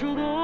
toujours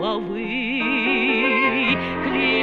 головы. Клей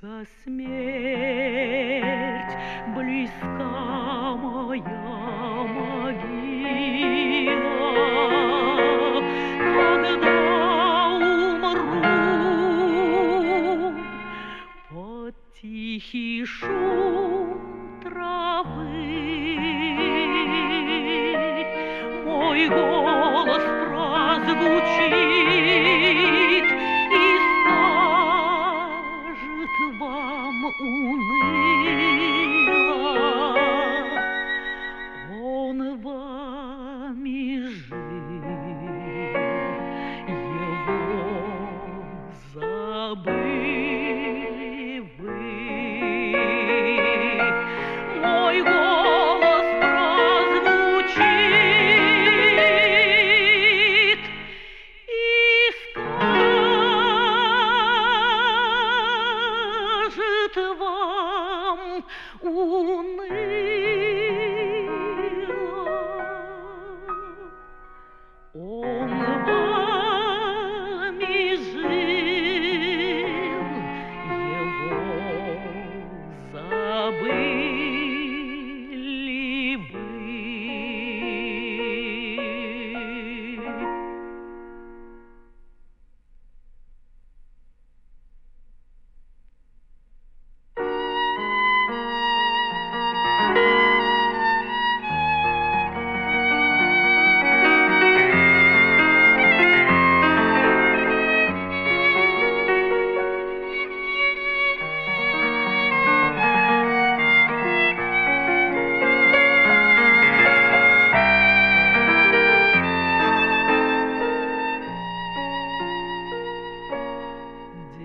Близка смерть, близка моя. скажет вам уныло.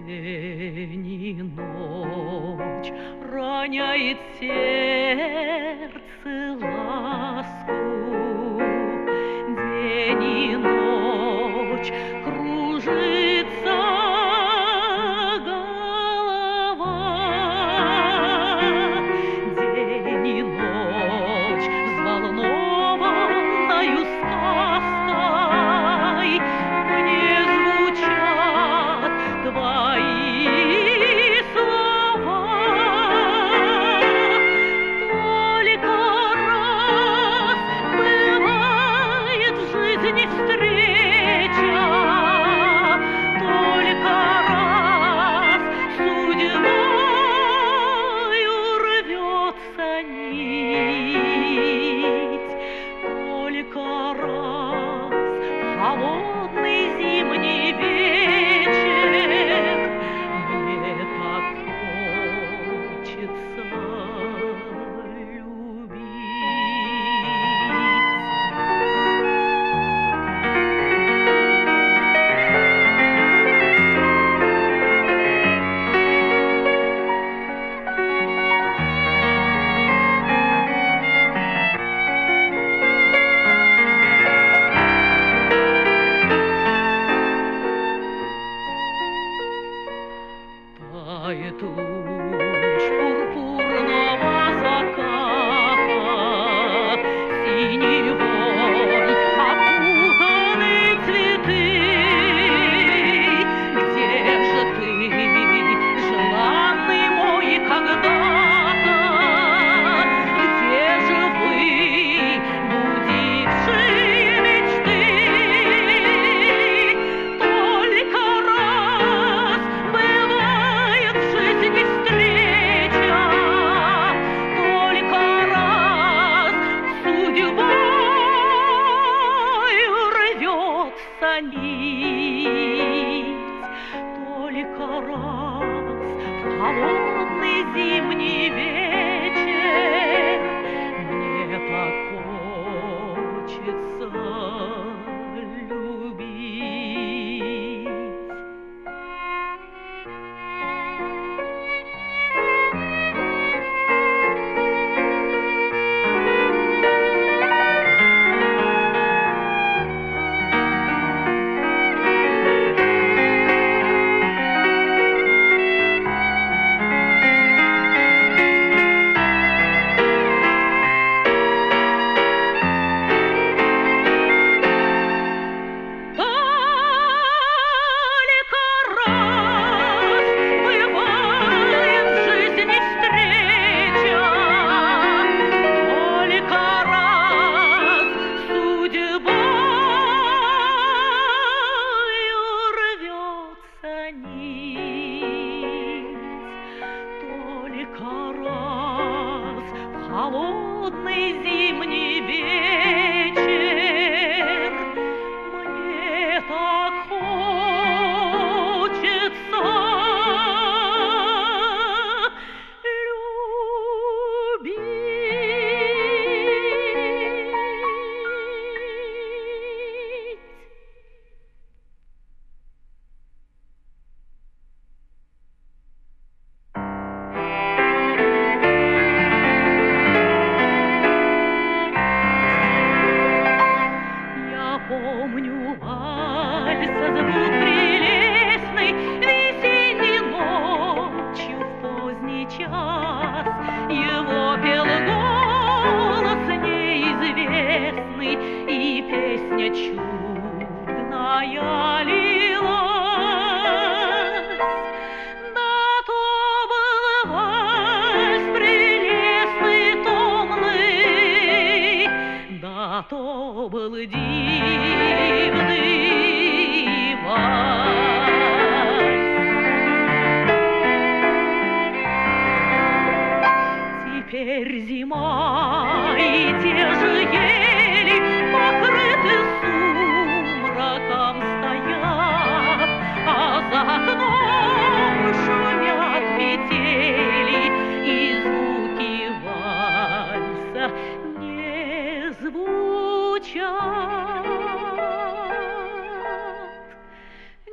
День ночь роняет сердце ласку.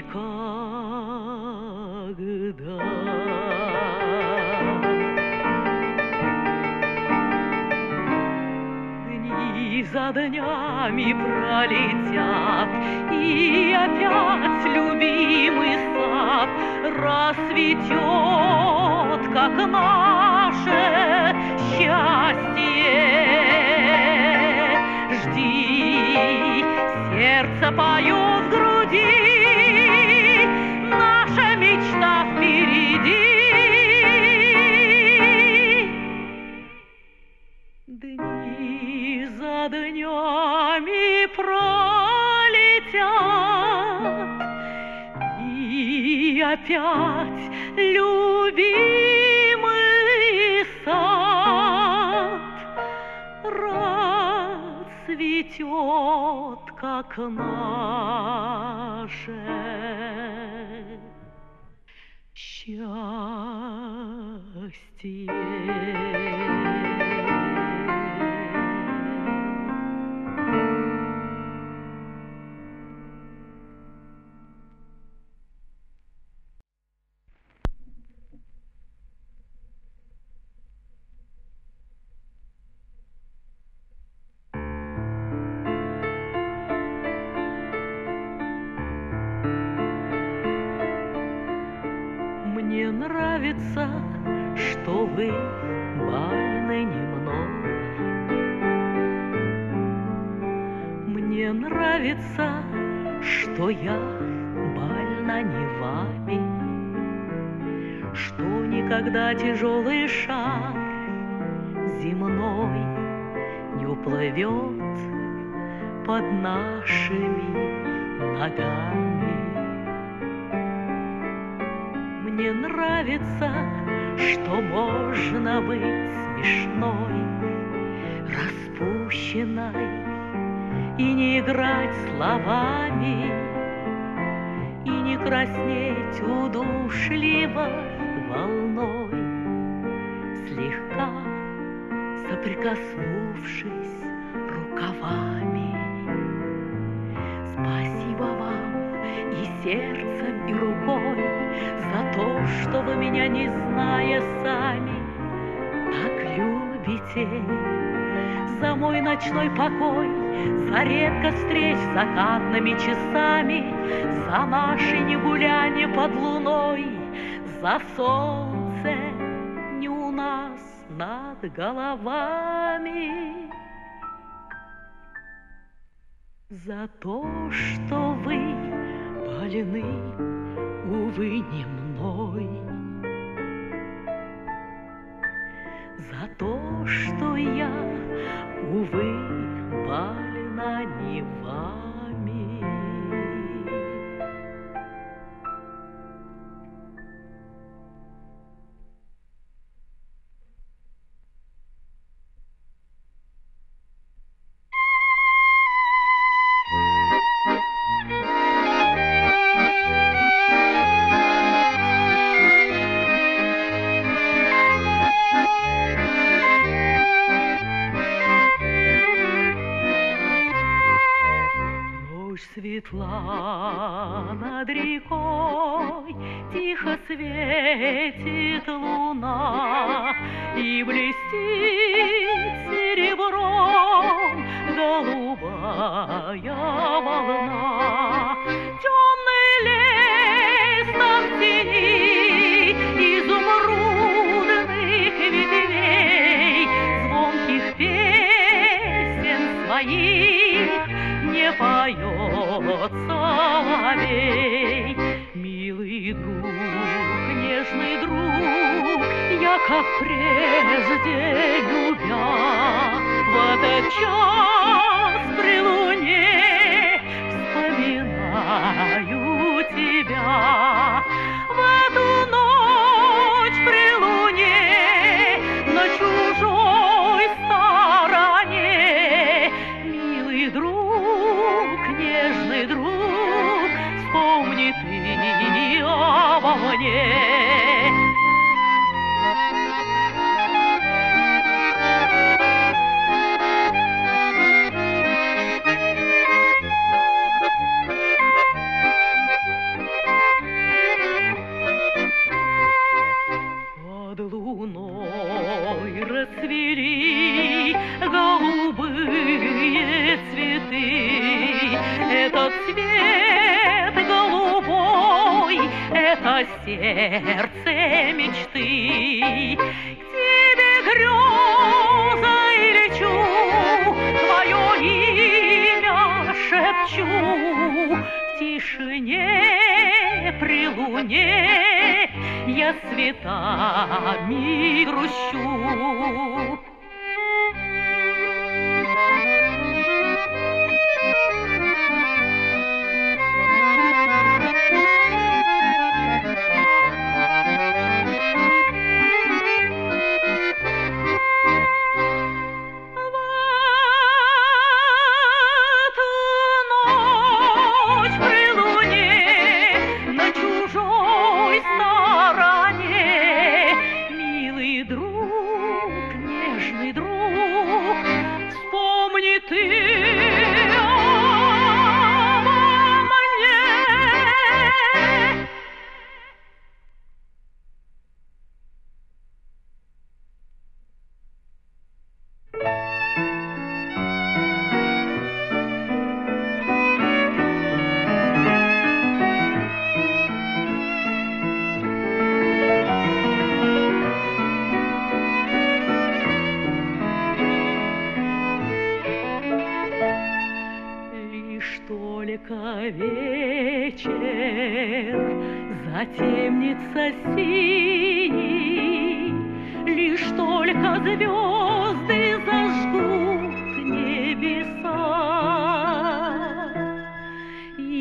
никогда. Дни за днями пролетят, и опять любимый сад расцветет, как наше счастье. Жди, сердце поет в груди. Опять любимый сад расцветет, как наше счастье. Ногами. Мне нравится, что можно быть смешной, распущенной и не играть словами, и не краснеть удушливой волной, слегка соприкоснувшись рукавами. Сердцем, и рукой за то, что вы меня, не зная сами, так любите. За мой ночной покой, за редко встреч закатными часами, За наши негуляния под луной, за солнце не у нас над головами. За то, что вы больны увы, не мной. За то, что я, увы, больна не вами. Волна. Темный лес там тени изумрудных ветвей, Звонких песен своих не поет соловей. Милый друг, нежный друг, я как прежде любя, в этот час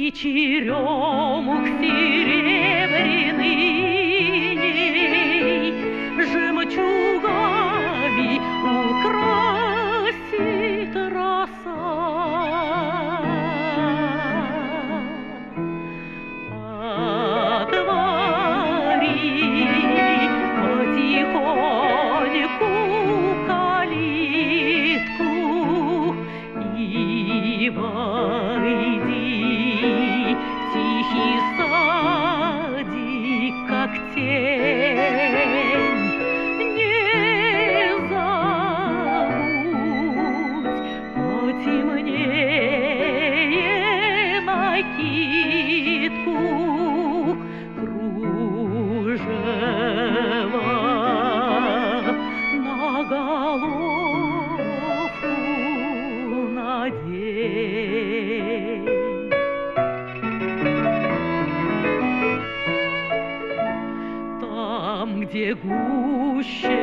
И черемух серебряный Там, где гуще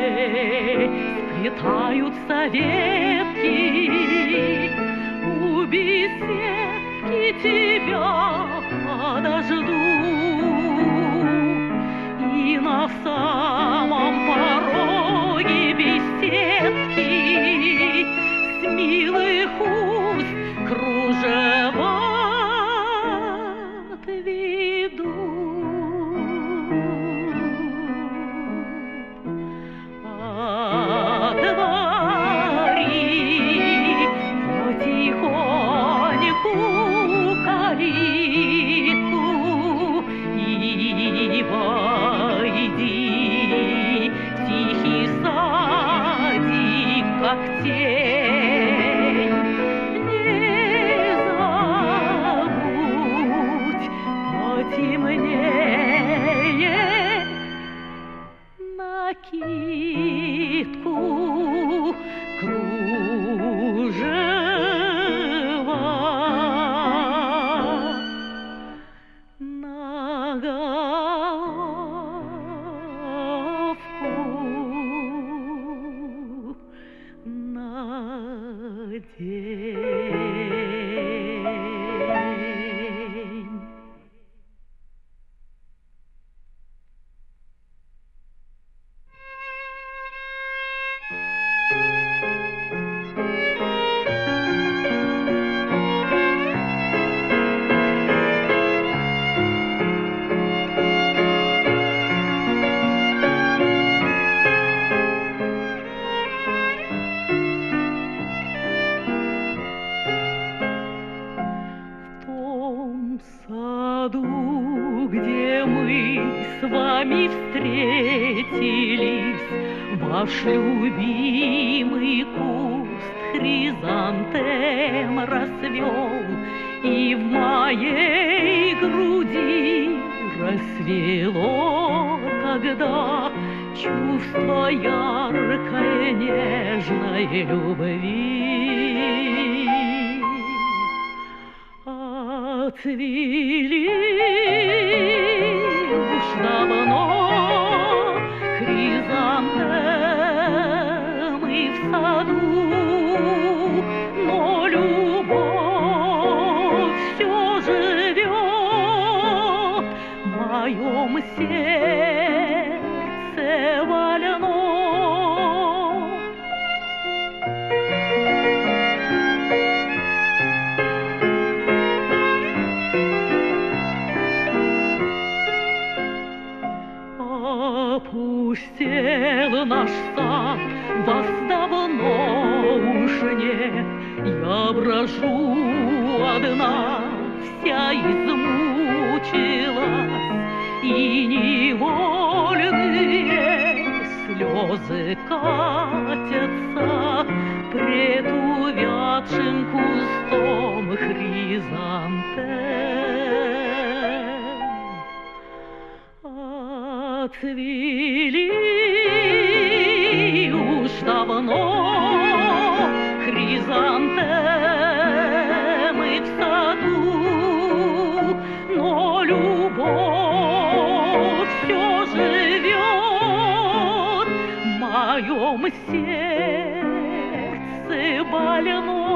сплетаются ветки, у беседки тебя подожду. И на самом пороге беседки с милых с вами встретились, Ваш любимый куст хризантем расцвел, И в моей груди рассвело тогда Чувство яркой нежной любви. Отвели слезы катятся Пред увядшим кустом хризантем. Отвели больную.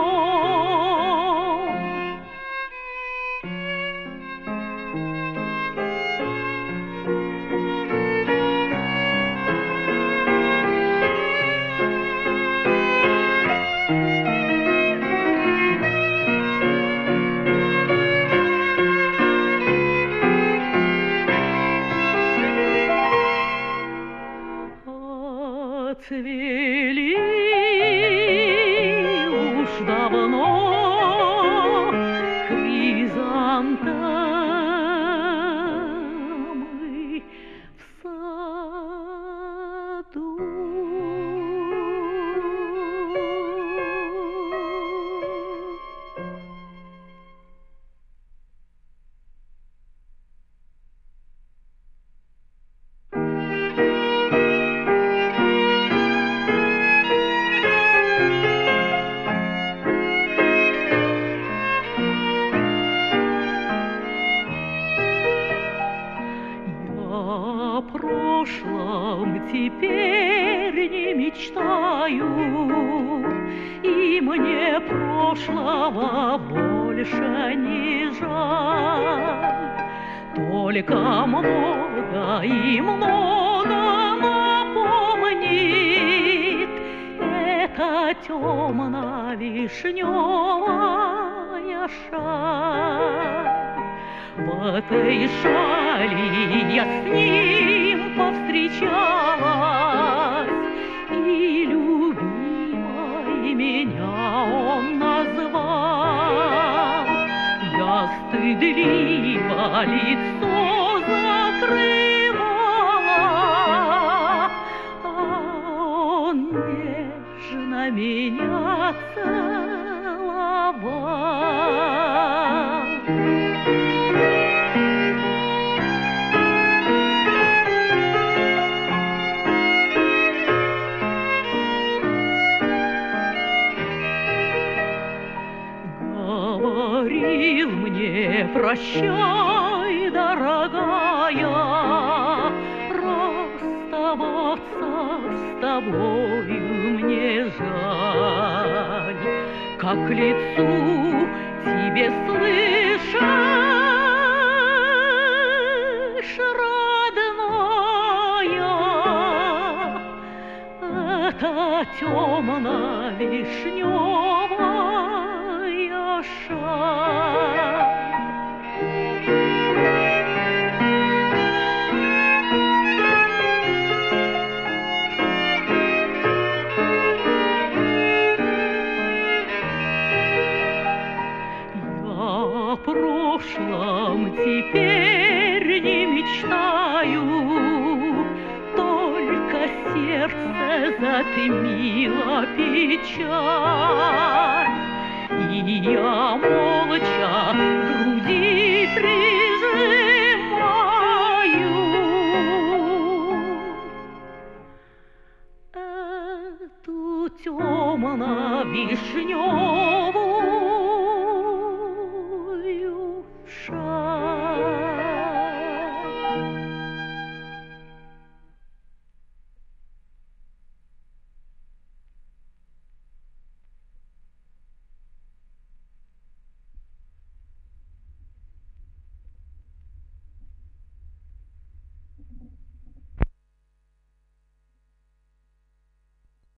Прошлого больше не жаль. Только много и много напомнит Эта темно-вишневая шаль. В этой шали я с ним повстречалась, лицо закрывала, А он нежно меня целовал. Говорил мне, прощай, Как к лицу тебе слышишь, родная, Это темно-вишневая шаль. teacher.